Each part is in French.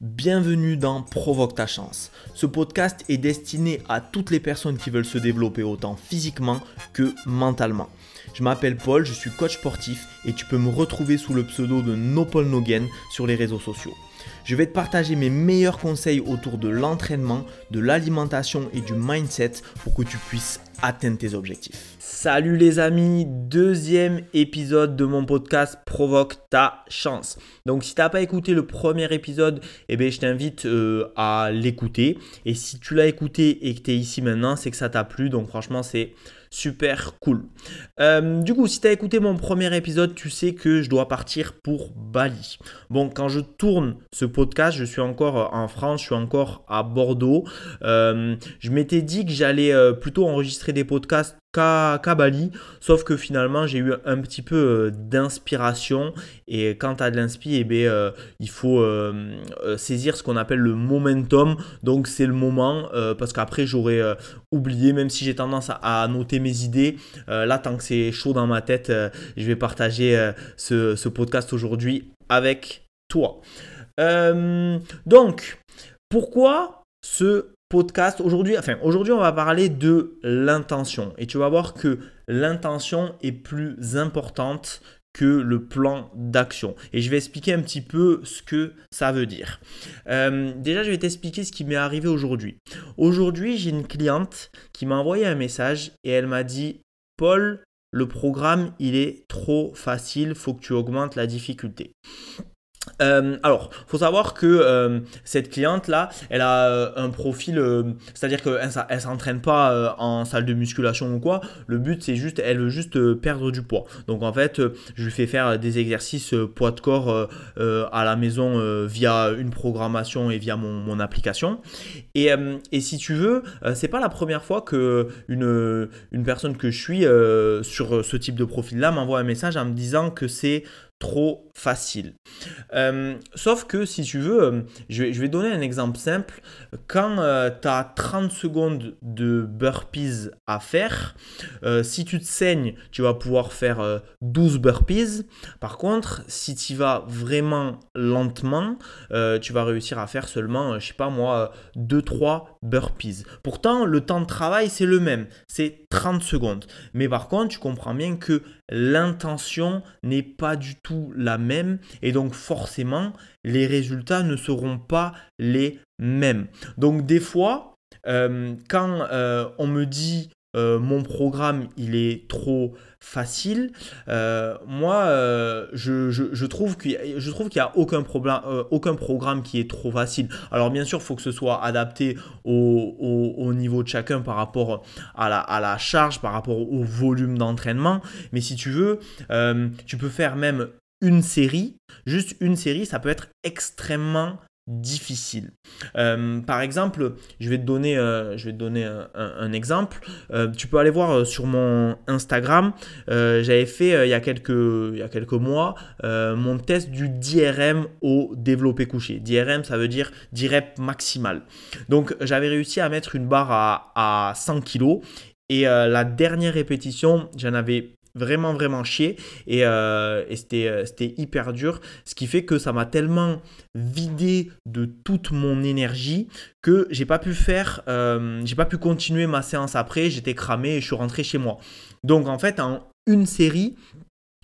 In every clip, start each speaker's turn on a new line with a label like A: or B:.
A: Bienvenue dans Provoque ta chance. Ce podcast est destiné à toutes les personnes qui veulent se développer autant physiquement que mentalement. Je m'appelle Paul, je suis coach sportif et tu peux me retrouver sous le pseudo de No sur les réseaux sociaux. Je vais te partager mes meilleurs conseils autour de l'entraînement, de l'alimentation et du mindset pour que tu puisses atteindre tes objectifs. Salut les amis, deuxième épisode de mon podcast Provoque ta chance. Donc si tu n'as pas écouté le premier épisode, eh bien, je t'invite euh, à l'écouter. Et si tu l'as écouté et que tu es ici maintenant, c'est que ça t'a plu. Donc franchement, c'est super cool. Euh, du coup, si tu as écouté mon premier épisode, tu sais que je dois partir pour Bali. Bon, quand je tourne ce podcast, je suis encore en France, je suis encore à Bordeaux. Euh, je m'étais dit que j'allais euh, plutôt enregistrer des podcasts qu'à Bali, sauf que finalement j'ai eu un petit peu euh, d'inspiration. Et quand tu as de l'inspi, eh bien, euh, il faut euh, saisir ce qu'on appelle le momentum, donc c'est le moment parce qu'après j'aurais oublié, même si j'ai tendance à, noter mes idées, là tant que c'est chaud dans ma tête, je vais partager ce, ce podcast aujourd'hui avec toi. donc, pourquoi ce podcast. Aujourd'hui, enfin, aujourd'hui, on va parler de l'intention. Et tu vas voir que l'intention est plus importante que le plan d'action. Et je vais expliquer un petit peu ce que ça veut dire. Euh, déjà, je vais t'expliquer ce qui m'est arrivé aujourd'hui. Aujourd'hui, j'ai une cliente qui m'a envoyé un message et elle m'a dit, Paul, le programme, il est trop facile, faut que tu augmentes la difficulté. Euh, alors, faut savoir que euh, cette cliente-là, elle a euh, un profil, c'est-à-dire qu'elle ne s'entraîne pas en salle de musculation ou quoi. Le but, c'est juste, elle veut juste perdre du poids. Donc, en fait, je lui fais faire des exercices poids de corps à la maison via une programmation et via mon, application. Et, et, si tu veux, c'est pas la première fois que une, une personne que je suis sur ce type de profil-là m'envoie un message en me disant que c'est trop facile. Euh, sauf que si tu veux, euh, je vais, donner un exemple simple. Quand euh, tu as 30 secondes de burpees à faire, si tu te saignes, tu vas pouvoir faire 12 burpees. Par contre, si tu vas vraiment lentement, tu vas réussir à faire seulement, je sais pas moi, 2-3 burpees. Pourtant, le temps de travail, c'est le même. C'est 30 secondes. Mais par contre, tu comprends bien que l'intention n'est pas du tout la même et donc forcément les résultats ne seront pas les mêmes. Donc des fois, euh, quand euh, on me dit euh, mon programme il est trop facile, euh, moi euh, je, trouve qu'il n'y a aucun, problème, aucun programme qui est trop facile. Alors bien sûr, il faut que ce soit adapté au, niveau de chacun par rapport à la, à la charge, par rapport au volume d'entraînement. Mais si tu veux, tu peux faire même une série, juste une série, ça peut être extrêmement difficile. Euh, par exemple, je vais te donner, euh, un, exemple. Euh, tu peux aller voir sur mon Instagram. J'avais fait il, y a quelques, il y a quelques mois mon test du DRM au développé couché. DRM, ça veut dire direct maximal. Donc, j'avais réussi à mettre une barre à, à 100 kg. Et la dernière répétition, j'en avais vraiment vraiment chier. Et, euh, euh, c'était hyper dur. Ce qui fait que ça m'a tellement vidé de toute mon énergie que j'ai pas pu faire euh, j'ai pas pu continuer ma séance après. J'étais cramé et je suis rentré chez moi. Donc en fait en une série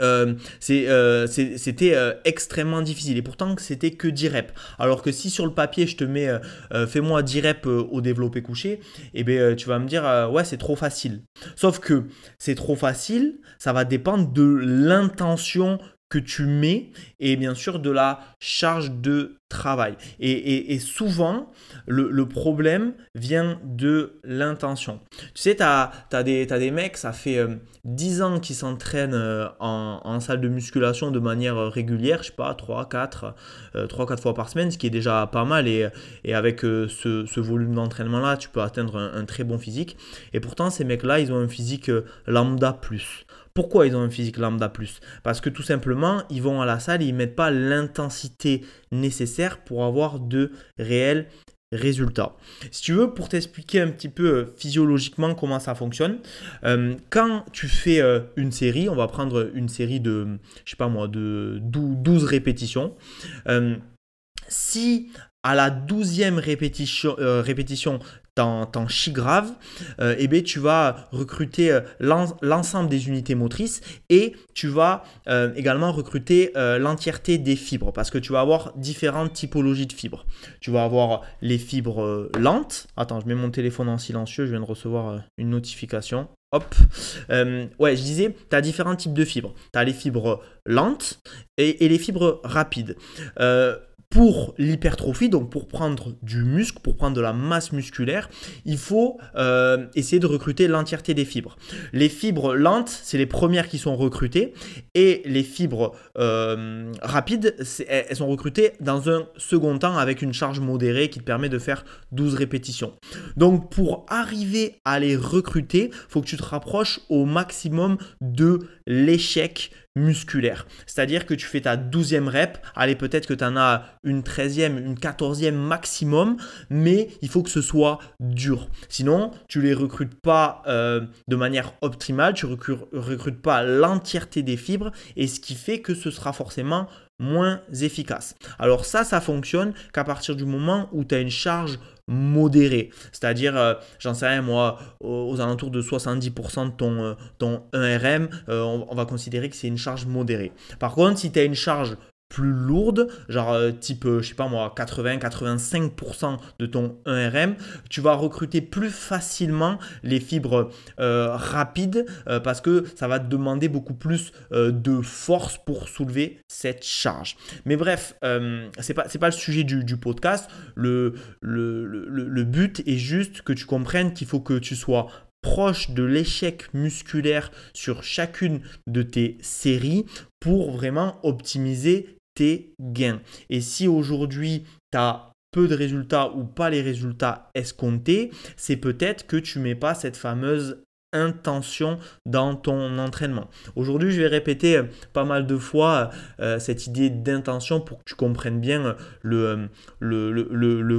A: euh, euh, c'était euh, extrêmement difficile et pourtant c'était que 10 reps. Alors que si sur le papier je te mets fais-moi 10 reps au développé couché, et eh bien tu vas me dire ouais c'est trop facile. Sauf que c'est trop facile, ça va dépendre de l'intention que tu mets et bien sûr de la charge de travail. Et, souvent, le, problème vient de l'intention. Tu sais, tu as, des, des mecs, ça fait 10 euh, ans qu'ils s'entraînent euh, en, salle de musculation de manière régulière, je sais pas, 3, 4, 3, 4 fois par semaine, ce qui est déjà pas mal. Et, avec euh, ce, volume d'entraînement-là, tu peux atteindre un, un, très bon physique. Et pourtant, ces mecs-là, ils ont un physique lambda plus. Pourquoi ils ont un physique lambda plus? Parce que tout simplement, ils vont à la salle et ils ne mettent pas l'intensité nécessaire pour avoir de réels résultats. Si tu veux, pour t'expliquer un petit peu euh, physiologiquement comment ça fonctionne, euh, quand tu fais euh, une série, on va prendre une série de, je sais pas moi, de 12 répétitions. si à la douzième répétition, répétition t'en chies grave, euh, eh bien, tu vas recruter euh, l'ensemble des unités motrices et tu vas euh, également recruter l'entièreté des fibres parce que tu vas avoir différentes typologies de fibres. Tu vas avoir les fibres lentes. Attends, je mets mon téléphone en silencieux, je viens de recevoir une notification. Hop. ouais, je disais, tu as différents types de fibres. Tu as les fibres lentes et les fibres rapides pour l'hypertrophie, donc pour prendre du muscle, pour prendre de la masse musculaire, il faut euh, essayer de recruter l'entièreté des fibres. Les fibres lentes, c'est les premières qui sont recrutées, et les fibres euh, rapides, elles sont recrutées dans un second temps avec une charge modérée qui te permet de faire 12 répétitions. Donc pour arriver à les recruter, il faut que tu te rapproches au maximum de l'échec musculaire. C'est-à-dire que tu fais ta douzième rep, allez peut-être que tu en as une treizième, une quatorzième maximum, mais il faut que ce soit dur. Sinon, tu les recrutes pas euh, de manière optimale, tu recrutes, recrutes pas l'entièreté des fibres, et ce qui fait que ce sera forcément moins efficace. Alors ça, ça fonctionne qu'à partir du moment où tu as une charge modérée. C'est-à-dire, euh, j'en sais rien, moi, aux, alentours de 70% de ton, euh, ton 1RM, euh, on, va considérer que c'est une charge modérée. Par contre, si tu as une charge plus lourde, genre euh, type, euh, je sais pas moi, 80-85% de ton 1RM, tu vas recruter plus facilement les fibres euh, rapides parce que ça va te demander beaucoup plus de force pour soulever cette charge. Mais bref, c'est pas, pas le sujet du, podcast. Le but est juste que tu comprennes qu'il faut que tu sois proche de l'échec musculaire sur chacune de tes séries pour vraiment optimiser tes gains. Et si aujourd'hui tu as peu de résultats ou pas les résultats escomptés, c'est peut-être que tu mets pas cette fameuse intention dans ton entraînement. Aujourd'hui, je vais répéter euh, pas mal de fois euh, cette idée d'intention pour que tu comprennes bien le,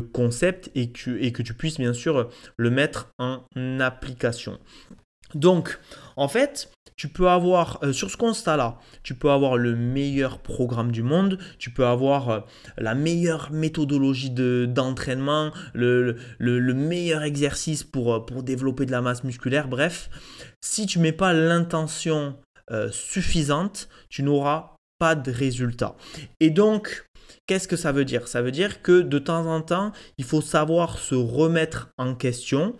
A: concept et que, et que tu puisses bien sûr le mettre en application. Donc, en fait, tu peux avoir, euh, sur ce constat-là, tu peux avoir le meilleur programme du monde, tu peux avoir euh, la meilleure méthodologie d'entraînement, le, le, meilleur exercice pour, euh, pour développer de la masse musculaire. Bref, si tu mets pas l'intention suffisante, tu n'auras pas de résultat. Et donc, Qu'est-ce que ça veut dire? Ça veut dire que de temps en temps, il faut savoir se remettre en question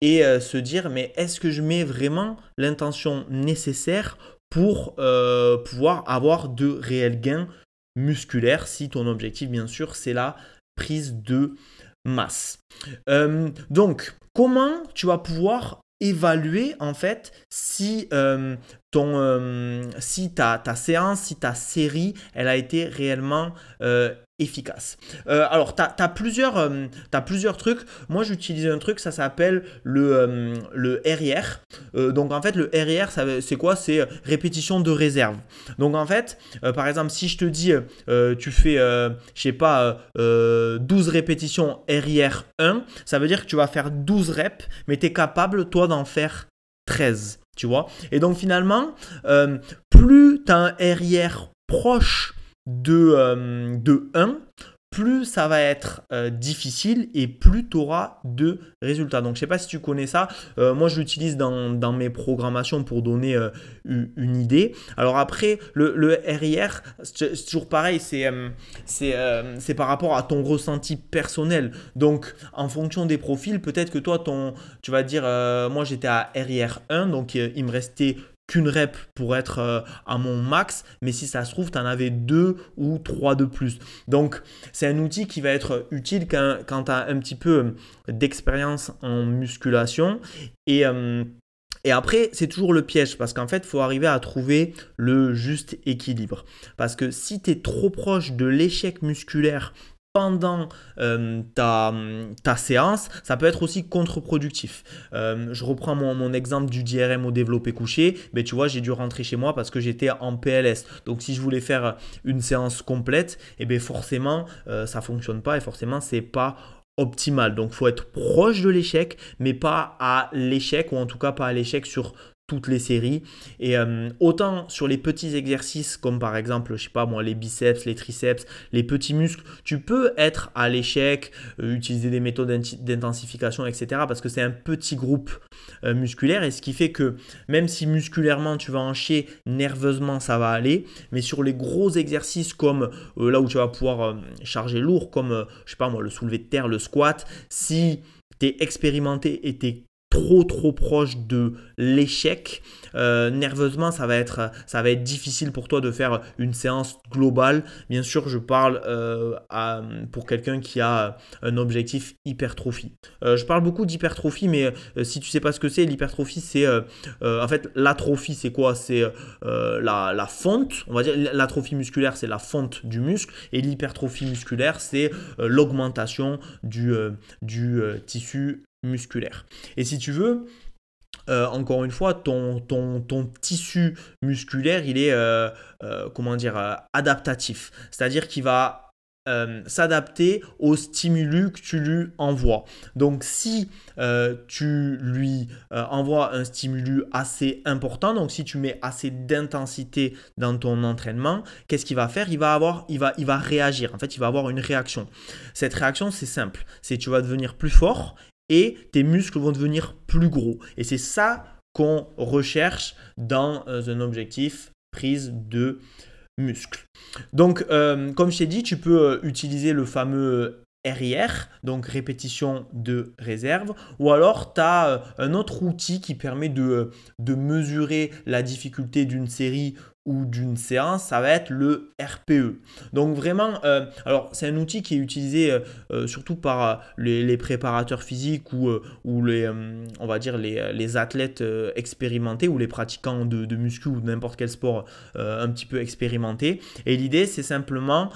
A: et euh, se dire mais est-ce que je mets vraiment l'intention nécessaire pour euh, pouvoir avoir de réels gains musculaires si ton objectif bien sûr c'est la prise de masse? Euh, donc comment tu vas pouvoir évaluer en fait si ton si ta, ta, séance, si ta série, elle a été réellement efficace. Euh, alors, tu as, plusieurs, euh, trucs. Moi, j'utilise un truc, ça s'appelle le, euh, le RIR. donc, en fait, le RIR, c'est quoi? C'est répétition de réserve. Donc, en fait, par exemple, si je te dis, tu fais, je sais pas, 12 répétitions RIR 1, ça veut dire que tu vas faire 12 reps, mais tu es capable, toi, d'en faire 13. Tu vois. Et donc, finalement, plus tu as un RIR proche de, euh, de 1, plus ça va être euh, difficile et plus tu auras de résultats. Donc je ne sais pas si tu connais ça. Euh, moi je l'utilise dans, mes programmations pour donner une idée. Alors après, le, RIR, c'est toujours pareil, c'est c'est par rapport à ton ressenti personnel. Donc en fonction des profils, peut-être que toi, ton, tu vas dire, moi j'étais à RIR 1, donc il me restait qu'une rep pour être euh, à mon max, mais si ça se trouve, tu en avais deux ou trois de plus. Donc, c'est un outil qui va être utile quand, quand tu as un petit peu euh, d'expérience en musculation. Et, euh, et après, c'est toujours le piège parce qu'en fait, il faut arriver à trouver le juste équilibre. Parce que si tu es trop proche de l'échec musculaire pendant euh, ta, ta, séance, ça peut être aussi contre-productif. Euh, je reprends mon, mon, exemple du DRM au développé couché. Mais tu vois, j'ai dû rentrer chez moi parce que j'étais en PLS. Donc, si je voulais faire une séance complète, et eh bien forcément, euh, ça fonctionne pas et forcément, c'est pas optimal. Donc, faut être proche de l'échec, mais pas à l'échec ou en tout cas pas à l'échec sur les séries. Et euh, autant sur les petits exercices comme par exemple, je sais pas moi, les biceps, les triceps, les petits muscles, tu peux être à l'échec, euh, utiliser des méthodes d'intensification, etc. Parce que c'est un petit groupe euh, musculaire et ce qui fait que même si musculairement tu vas en chier, nerveusement ça va aller. Mais sur les gros exercices comme là où tu vas pouvoir charger lourd, comme je sais pas moi, le soulevé de terre, le squat, si tu es expérimenté et tu trop trop proche de l'échec, euh, nerveusement ça va, être, difficile pour toi de faire une séance globale. Bien sûr, je parle euh, pour quelqu'un qui a un objectif hypertrophie. Euh, je parle beaucoup d'hypertrophie, mais si tu sais pas ce que c'est, l'hypertrophie c'est en fait l'atrophie c'est quoi? C'est la, la fonte, on va dire l'atrophie musculaire c'est la fonte du muscle et l'hypertrophie musculaire c'est l'augmentation du tissu musculaire. Et si tu veux, euh, encore une fois, ton, ton, ton, tissu musculaire, il est, euh, euh, comment dire, adaptatif. C'est-à-dire qu'il va s'adapter au stimulus que tu lui envoies. Donc si tu lui envoies un stimulus assez important, donc si tu mets assez d'intensité dans ton entraînement, qu'est-ce qu'il va faire? Il va, avoir, il, va, il va réagir. En fait, il va avoir une réaction. Cette réaction, c'est simple. C'est tu vas devenir plus fort et tes muscles vont devenir plus gros. Et c'est ça qu'on recherche dans euh, un objectif prise de muscles. Donc, euh, comme je t'ai dit, tu peux euh, utiliser le fameux RIR, donc répétition de réserve, ou alors tu as un autre outil qui permet de, de mesurer la difficulté d'une série ou d'une séance, ça va être le RPE. Donc vraiment, euh, alors c'est un outil qui est utilisé euh, euh, surtout par les, préparateurs physiques ou, ou les, on va dire les, athlètes expérimentés ou les pratiquants de, de muscu ou n'importe quel sport un petit peu expérimenté. Et l'idée c'est simplement,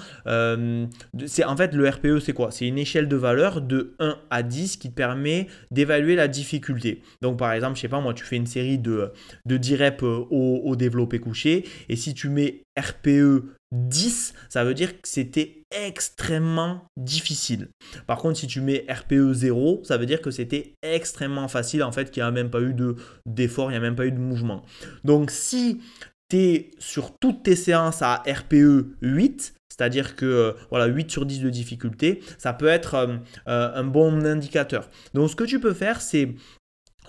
A: c'est en fait le RPE c'est quoi? C'est une échelle de valeur de 1 à 10 qui te permet d'évaluer la difficulté. Donc par exemple, je sais pas moi, tu fais une série de, de 10 reps au développé couché et si tu mets RPE 10, ça veut dire que c'était extrêmement difficile. Par contre, si tu mets RPE 0, ça veut dire que c'était extrêmement facile, en fait, qu'il n'y a même pas eu d'effort, il n'y a même pas eu de mouvement. Donc, si tu es sur toutes tes séances à RPE 8, c'est-à-dire que euh, voilà, 8 sur 10 de difficulté, ça peut être euh, euh, un bon indicateur. Donc ce que tu peux faire, c'est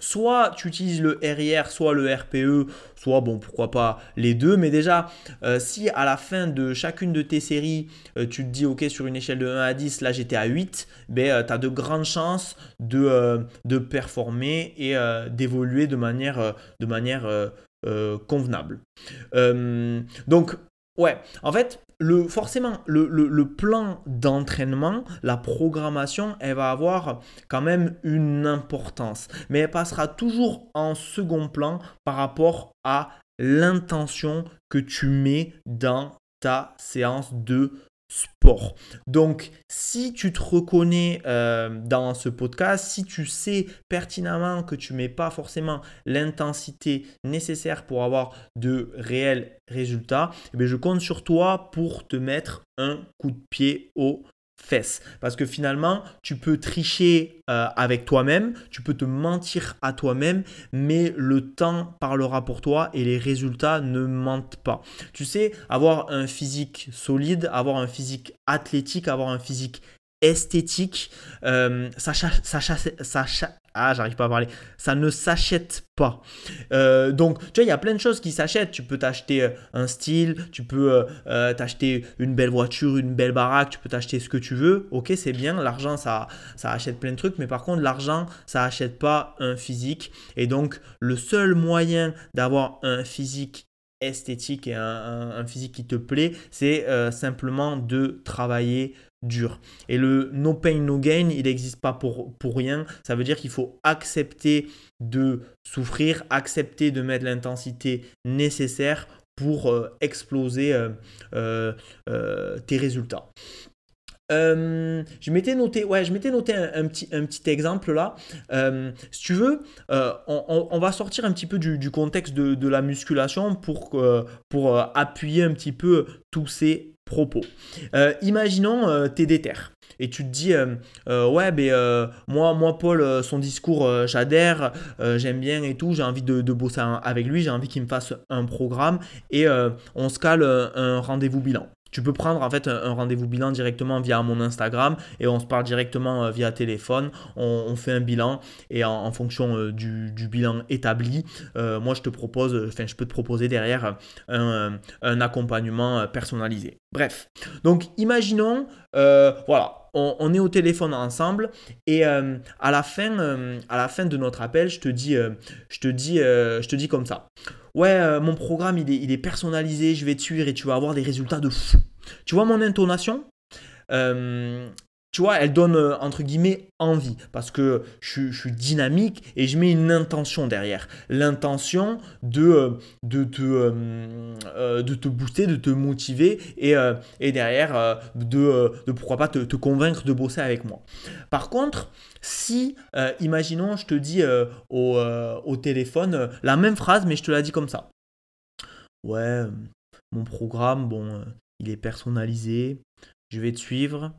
A: soit tu utilises le RIR, soit le RPE, soit bon, pourquoi pas les deux. Mais déjà, euh, si à la fin de chacune de tes séries, euh, tu te dis, ok, sur une échelle de 1 à 10, là j'étais à 8, ben, tu as de grandes chances de, euh, performer et d'évoluer de manière convenable. donc, ouais, en fait, le, forcément, le, plan d'entraînement, la programmation, elle va avoir quand même une importance. Mais elle passera toujours en second plan par rapport à l'intention que tu mets dans ta séance de sport. Donc, si tu te reconnais euh, dans ce podcast, si tu sais pertinemment que tu mets pas forcément l'intensité nécessaire pour avoir de réels résultats, eh je compte sur toi pour te mettre un coup de pied au fesses. Parce que finalement, tu peux tricher euh, avec toi-même, tu peux te mentir à toi-même, mais le temps parlera pour toi et les résultats ne mentent pas. Tu sais, avoir un physique solide, avoir un physique athlétique, avoir un physique esthétique, euh, ça, ça, ah, j'arrive pas à parler. Ça ne s'achète pas. Euh, donc, tu vois, il y a plein de choses qui s'achètent. Tu peux t'acheter euh, un style, tu peux euh, t'acheter une belle voiture, une belle baraque, tu peux t'acheter ce que tu veux. Ok, c'est bien. L'argent, ça, achète plein de trucs. Mais par contre, l'argent, ça achète pas un physique. Et donc, le seul moyen d'avoir un physique esthétique et un, physique qui te plaît, c'est simplement de travailler dur. Et le no pain, no gain, il n'existe pas pour, pour rien. Ça veut dire qu'il faut accepter de souffrir, accepter de mettre l'intensité nécessaire pour euh, exploser euh, euh, tes résultats. je m'étais noté, ouais, je m'étais noté un, petit, un petit exemple là. si tu veux, on, va sortir un petit peu du, contexte de, de, la musculation pour, pour appuyer un petit peu tous ces propos. Euh, imaginons, euh, tu es déter. et tu te dis ouais ben moi moi Paul son discours j'adhère j'aime bien et tout j'ai envie de, de bosser avec lui j'ai envie qu'il me fasse un programme et on se cale un rendez-vous bilan tu peux prendre en fait un, rendez-vous bilan directement via mon Instagram et on se parle directement euh, via téléphone. On, fait un bilan et en, fonction euh, du, bilan établi, euh, moi je te propose, enfin je peux te proposer derrière un, accompagnement personnalisé. Bref, donc imaginons, voilà, on, est au téléphone ensemble et à la fin, à la fin de notre appel, je te dis, dis comme ça ouais, euh, mon programme, il est, personnalisé, je vais te suivre et tu vas avoir des résultats de fou. Tu vois mon intonation? Euh, tu vois, elle donne euh, entre guillemets envie parce que je, suis dynamique et je mets une intention derrière. L'intention de, de, te, de te booster, de te motiver et, et derrière de, de pourquoi pas te, te, convaincre de bosser avec moi. Par contre, si, euh, imaginons, je te dis euh, euh, au, téléphone la même phrase, mais je te la dis comme ça. Ouais, mon programme, bon, il est personnalisé, je vais te suivre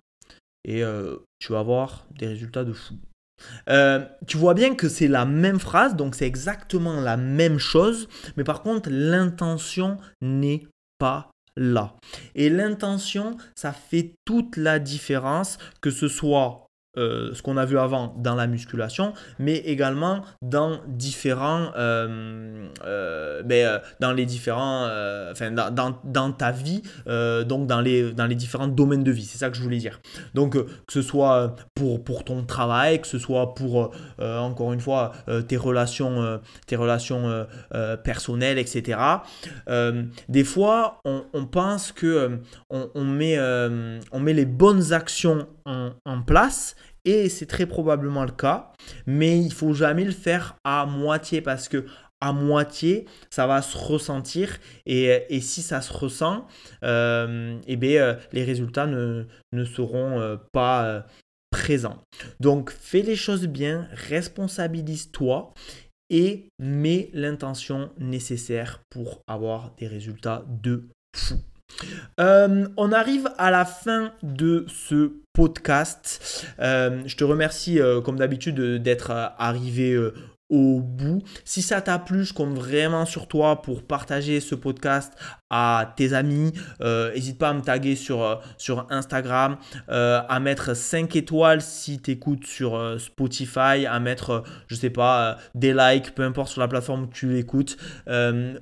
A: et tu vas avoir des résultats de fou. tu vois bien que c'est la même phrase, donc c'est exactement la même chose, mais par contre l'intention n'est pas là. Et l'intention, ça fait toute la différence, que ce soit euh, ce qu'on a vu avant dans la musculation, mais également dans différents, euh, euh, ben, dans les différents, enfin dans, dans, ta vie, donc dans les, dans les différents domaines de vie. C'est ça que je voulais dire. Donc que ce soit pour, pour ton travail, que ce soit pour encore une fois tes relations, tes relations personnelles, etc. des fois, on, pense que on, met, on met les bonnes actions en place et c'est très probablement le cas, mais il faut jamais le faire à moitié parce que à moitié, ça va se ressentir et, si ça se ressent, euh, eh bien, euh, les résultats ne, seront euh, pas présents. Donc fais les choses bien, responsabilise-toi et mets l'intention nécessaire pour avoir des résultats de fou. Euh, on arrive à la fin de ce podcast. Euh, je te remercie, euh, comme d'habitude, d'être arrivé au bout. Si ça t'a plu, je compte vraiment sur toi pour partager ce podcast à tes amis. N'hésite pas à me taguer sur, sur Instagram, à mettre 5 étoiles si tu écoutes sur Spotify, à mettre, je sais pas, des likes, peu importe sur la plateforme tu écoutes,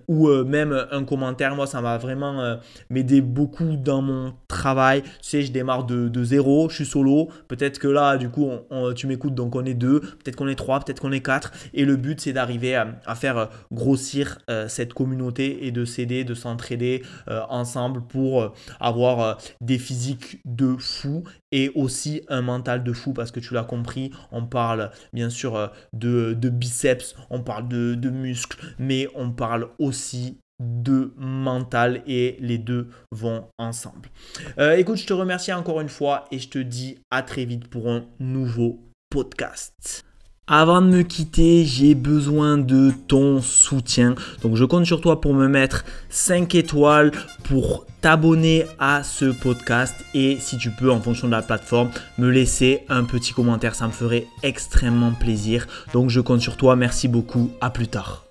A: ou même un commentaire. Moi, ça va vraiment m'aider beaucoup dans mon travail. Tu sais, je démarre de, de zéro, je suis solo. Peut-être que là, du coup, tu m'écoutes, donc on est deux, peut-être qu'on est trois, peut-être qu'on est quatre. Et le but, c'est d'arriver à, faire grossir euh, cette communauté et de s'aider, de s'entraider euh, ensemble pour euh, avoir des physiques de fou et aussi un mental de fou parce que tu l'as compris, on parle bien sûr de, biceps, on parle de, muscles, mais on parle aussi de mental et les deux vont ensemble. Euh, écoute, je te remercie encore une fois et je te dis à très vite pour un nouveau podcast. Avant de me quitter, j'ai besoin de ton soutien. Donc je compte sur toi pour me mettre 5 étoiles, pour t'abonner à ce podcast et si tu peux en fonction de la plateforme me laisser un petit commentaire, ça me ferait extrêmement plaisir. Donc je compte sur toi, merci beaucoup, à plus tard.